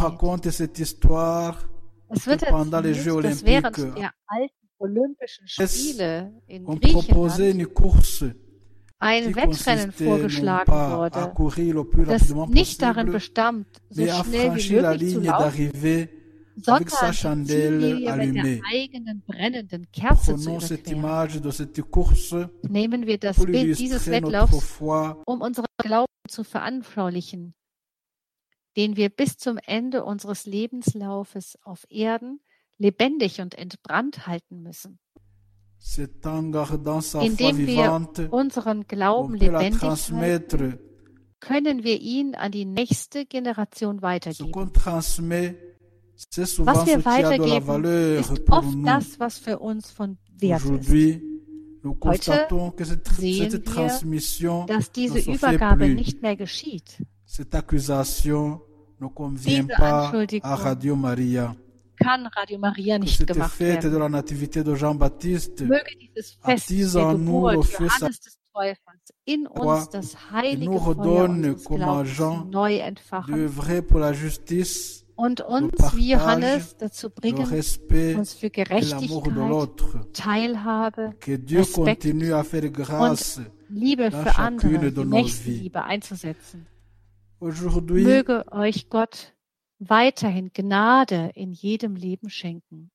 Es wird erzählt, dass während der alten Olympischen Spiele in Griechenland ein Wettrennen vorgeschlagen wurde, das nicht darin bestand, so schnell wie möglich zu laufen, sondern die Ziellinie mit der eigenen brennenden Kerze zu überqueren. Nehmen wir das Bild dieses Wettlaufs, um unseren Glauben zu veranschaulichen, den wir bis zum Ende unseres Lebenslaufes auf Erden lebendig und entbrannt halten müssen. Indem wir unseren Glauben lebendig halten, können wir ihn an die nächste Generation weitergeben. Was wir weitergeben, ist oft das, was für uns von Wert ist. Heute sehen wir, dass diese Übergabe nicht mehr geschieht. Diese Anschuldigung kann Radio Maria nicht gemacht werden. Möge dieses Fest der Geburt Johannes des Täufers in uns das heilige Feuer unseres Glaubens neu entfachen und uns wie Johannes dazu bringen, uns für Gerechtigkeit, Teilhabe, Respekt und Liebe für andere, die Nächstenliebe einzusetzen. Möge euch Gott weiterhin Gnade in jedem Leben schenken.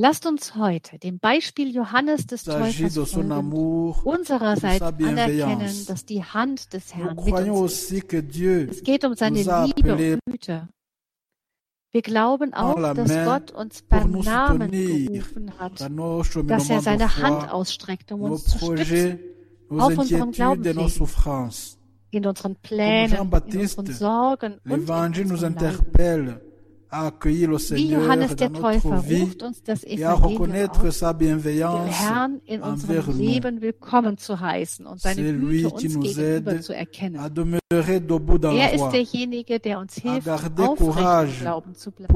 Lasst uns heute dem Beispiel Johannes des Täufers unsererseits anerkennen, dass die Hand des Herrn mit uns ist. Es geht um seine Liebe und Güte. Wir glauben auch, dass Gott uns beim Namen gerufen hat, dass er seine Hand ausstreckt, um uns zu stützen auf unserem Glaubensweg in unseren Plänen, in unseren Sorgen und in unserem Leiden. Wie Johannes der Täufer ruft uns das Evangelium auf, den Herrn in unserem Leben willkommen zu heißen und seine Güte uns gegenüber zu erkennen. Er ist derjenige, der uns hilft, aufrecht im Glauben zu bleiben,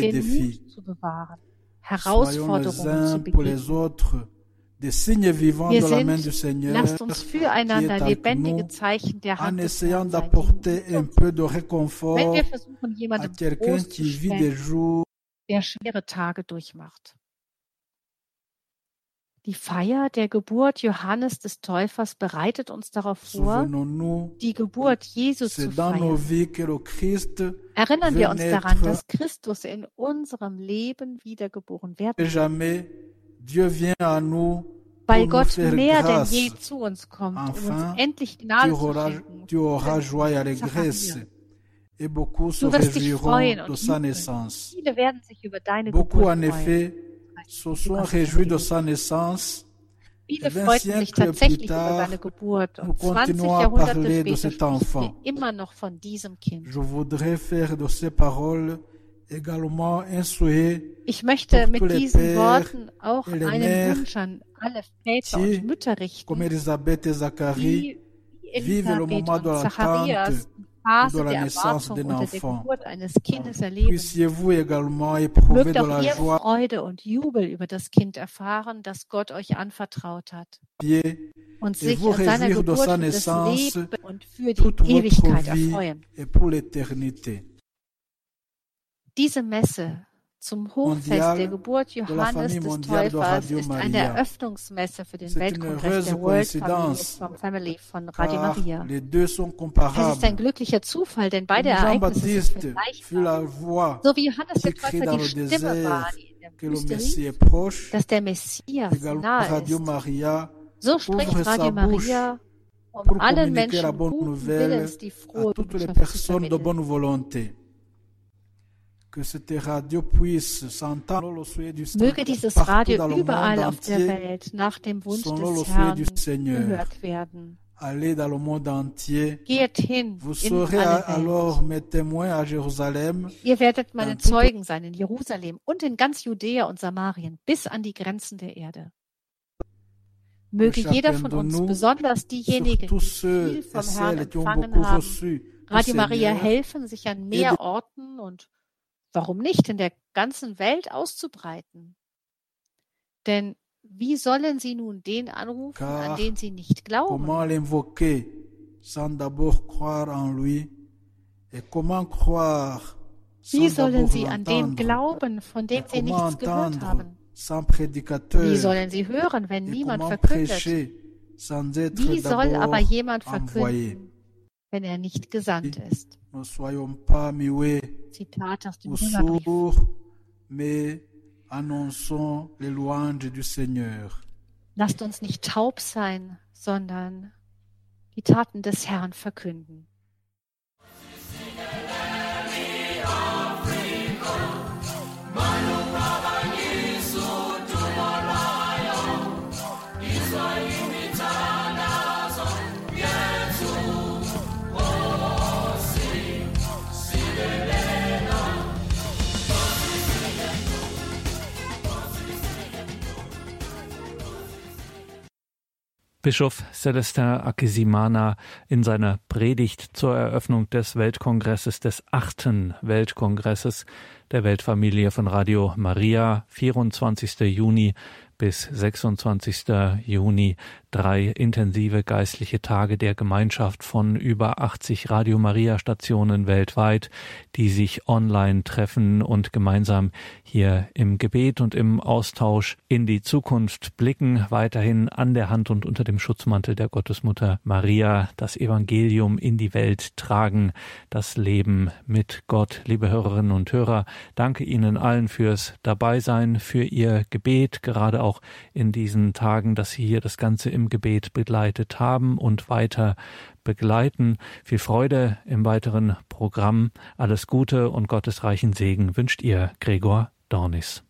den Mut zu bewahren, Herausforderungen zu begegnen wir sind, lasst uns füreinander lebendige Zeichen der Hand des Herrn sein. Wenn wir versuchen, jemandem Trost zu spenden, der schwere Tage durchmacht. Die Feier der Geburt Johannes des Täufers bereitet uns darauf vor, die Geburt Jesu zu feiern. Erinnern wir uns daran, dass Christus in unserem Leben wiedergeboren werden weil Gott mehr denn je zu uns kommt, um uns endlich Gnade zu schenken. Du wirst dich freuen und jubeln. Viele werden sich über deine Geburt freuen. Viele freuten sich tatsächlich über seine Geburt und 20 Jahrhunderte später sprechen wir immer noch von diesem Kind. Ich möchte mit diesen Worten auch einen Wunsch an alle Väter und Mütter richten, die Elisabeth und Zacharias Phase der Erwartung unter der Geburt eines Kindes erleben. Mögt auch ihr Freude und Jubel über das Kind erfahren, das Gott euch anvertraut hat. Und sich an seiner Geburt für das Leben und für die Ewigkeit erfreuen. Diese Messe zum Hochfest der Geburt Johannes des Täufers ist eine Eröffnungsmesse für den Weltkongress der World Family von Radio Maria. Es ist ein glücklicher Zufall, denn beide Ereignisse sind vergleichbar. So wie Johannes der Täufer die Stimme war, die in der Wüste rief, dass der Messias nahe ist. So spricht Radio Maria, um allen Menschen guten Willens die frohe Botschaft zu vermitteln. Möge dieses Radio überall auf der Welt nach dem Wunsch des Herrn gehört werden. Geht hin in alle Welt. Ihr werdet meine Zeugen sein in Jerusalem und in ganz Judäa und Samarien bis an die Grenzen der Erde. Möge jeder von uns, besonders diejenigen, die viel vom Herrn empfangen haben, Radio Maria helfen, sich an mehr Orten und warum nicht in der ganzen Welt auszubreiten? Denn wie sollen sie nun den anrufen, an den sie nicht glauben? Wie sollen sie an den glauben, von dem sie nichts gehört haben? Wie sollen sie hören, wenn niemand verkündet? Wie soll aber jemand verkünden, wenn er nicht gesandt ist? Ne soyons pas muets au sourd, mais annonçons les louanges du Seigneur. Lasst uns nicht taub sein, sondern die Taten des Herrn verkünden. Bischof Celestin Akisimana in seiner Predigt zur Eröffnung des Weltkongresses, des achten Weltkongresses der Weltfamilie von Radio Maria, 24. Juni bis 26. Juni drei intensive geistliche Tage der Gemeinschaft von über 80 Radio Maria Stationen weltweit, die sich online treffen und gemeinsam hier im Gebet und im Austausch in die Zukunft blicken, weiterhin an der Hand und unter dem Schutzmantel der Gottesmutter Maria das Evangelium in die Welt tragen, das Leben mit Gott. Liebe Hörerinnen und Hörer, danke Ihnen allen fürs Dabeisein, für Ihr Gebet, gerade auch in diesen Tagen, dass Sie hier das Ganze im Gebet begleitet haben und weiter begleiten. Viel Freude im weiteren Programm. Alles Gute und Gottes reichen Segen wünscht ihr Gregor Dornis.